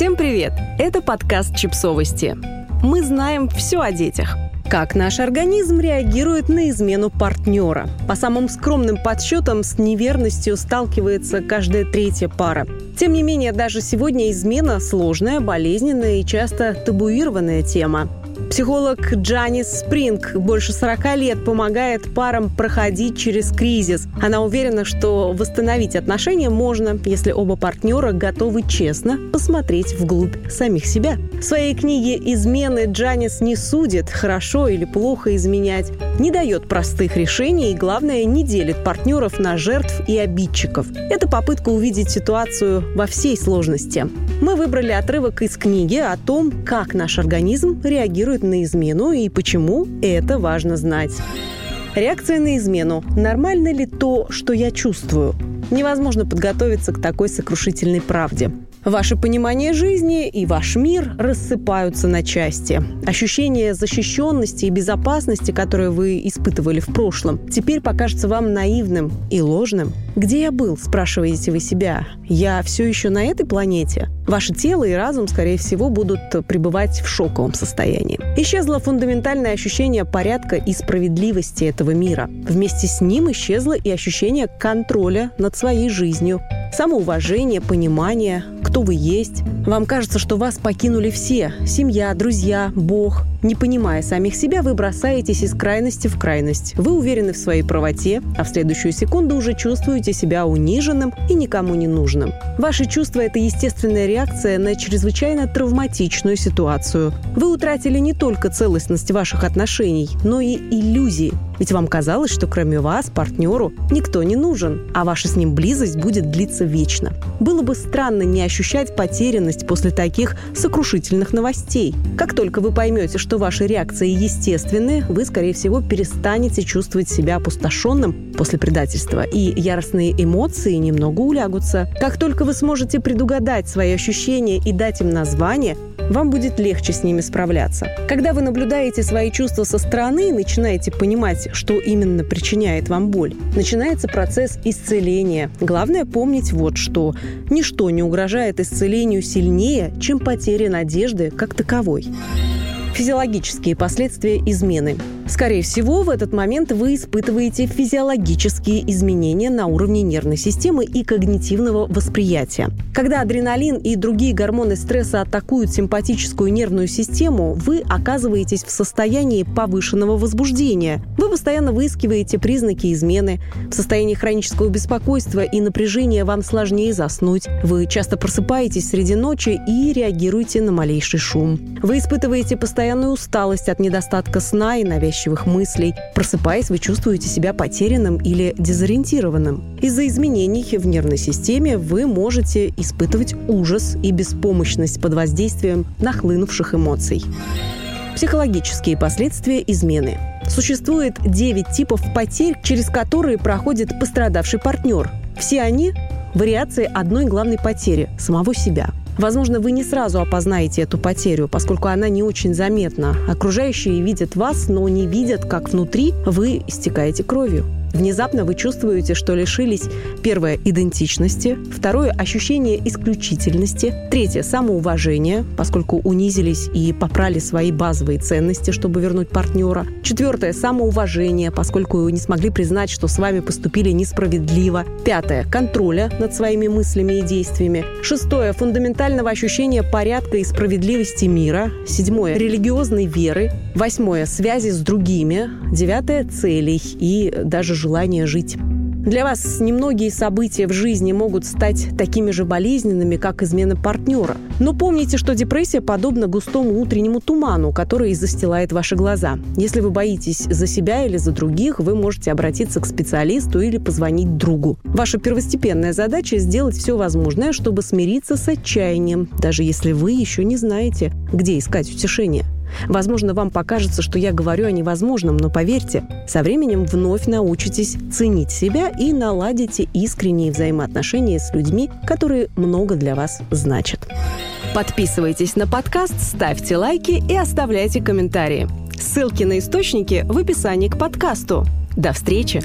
Всем привет! Это подкаст «Чипсовости». Мы знаем все о детях. Как наш организм реагирует на измену партнера? По самым скромным подсчетам, с неверностью сталкивается каждая третья пара. Тем не менее, даже сегодня измена – сложная, болезненная и часто табуированная тема. Психолог Джанис Спринг больше 40 лет помогает парам проходить через кризис. Она уверена, что восстановить отношения можно, если оба партнера готовы честно посмотреть вглубь самих себя. В своей книге «Измены» Джанис не судит, хорошо или плохо изменять, не дает простых решений и, главное, не делит партнеров на жертв и обидчиков. Это попытка увидеть ситуацию во всей сложности. Мы выбрали отрывок из книги о том, как наш организм реагирует реагирует на измену и почему это важно знать. Реакция на измену. Нормально ли то, что я чувствую? Невозможно подготовиться к такой сокрушительной правде. Ваше понимание жизни и ваш мир рассыпаются на части. Ощущение защищенности и безопасности, которое вы испытывали в прошлом, теперь покажется вам наивным и ложным. «Где я был?» – спрашиваете вы себя. «Я все еще на этой планете?» Ваше тело и разум, скорее всего, будут пребывать в шоковом состоянии. Исчезло фундаментальное ощущение порядка и справедливости этого мира. Вместе с ним исчезло и ощущение контроля над своей жизнью, самоуважение, понимание, кто вы есть. Вам кажется, что вас покинули все – семья, друзья, Бог. Не понимая самих себя, вы бросаетесь из крайности в крайность. Вы уверены в своей правоте, а в следующую секунду уже чувствуете себя униженным и никому не нужным. Ваши чувства – это естественная реакция на чрезвычайно травматичную ситуацию. Вы утратили не только целостность ваших отношений, но и иллюзии. Ведь вам казалось, что кроме вас, партнеру, никто не нужен, а ваша с ним близость будет длиться вечно. Было бы странно не ощущать потерянность после таких сокрушительных новостей. Как только вы поймете, что ваши реакции естественны, вы, скорее всего, перестанете чувствовать себя опустошенным после предательства, и яростные эмоции немного улягутся. Как только вы сможете предугадать свои ощущения и дать им название, вам будет легче с ними справляться. Когда вы наблюдаете свои чувства со стороны и начинаете понимать, что именно причиняет вам боль, начинается процесс исцеления. Главное помнить вот что. Ничто не угрожает исцелению сильнее, чем потеря надежды как таковой. Физиологические последствия измены. Скорее всего, в этот момент вы испытываете физиологические изменения на уровне нервной системы и когнитивного восприятия. Когда адреналин и другие гормоны стресса атакуют симпатическую нервную систему, вы оказываетесь в состоянии повышенного возбуждения. Вы постоянно выискиваете признаки измены. В состоянии хронического беспокойства и напряжения вам сложнее заснуть. Вы часто просыпаетесь среди ночи и реагируете на малейший шум. Вы испытываете постоянную усталость от недостатка сна и навязчивых навязчивых мыслей. Просыпаясь, вы чувствуете себя потерянным или дезориентированным. Из-за изменений в нервной системе вы можете испытывать ужас и беспомощность под воздействием нахлынувших эмоций. Психологические последствия измены. Существует 9 типов потерь, через которые проходит пострадавший партнер. Все они – вариации одной главной потери – самого себя – Возможно, вы не сразу опознаете эту потерю, поскольку она не очень заметна. Окружающие видят вас, но не видят, как внутри вы истекаете кровью. Внезапно вы чувствуете, что лишились первое – идентичности, второе – ощущение исключительности, третье – самоуважение, поскольку унизились и попрали свои базовые ценности, чтобы вернуть партнера, четвертое – самоуважение, поскольку не смогли признать, что с вами поступили несправедливо, пятое – контроля над своими мыслями и действиями, шестое – фундаментального ощущения порядка и справедливости мира, седьмое – религиозной веры, восьмое – связи с другими, девятое – целей и даже желание жить. Для вас немногие события в жизни могут стать такими же болезненными, как измена партнера. Но помните, что депрессия подобна густому утреннему туману, который застилает ваши глаза. Если вы боитесь за себя или за других, вы можете обратиться к специалисту или позвонить другу. Ваша первостепенная задача – сделать все возможное, чтобы смириться с отчаянием, даже если вы еще не знаете, где искать утешение. Возможно, вам покажется, что я говорю о невозможном, но поверьте, со временем вновь научитесь ценить себя и наладите искренние взаимоотношения с людьми, которые много для вас значат. Подписывайтесь на подкаст, ставьте лайки и оставляйте комментарии. Ссылки на источники в описании к подкасту. До встречи!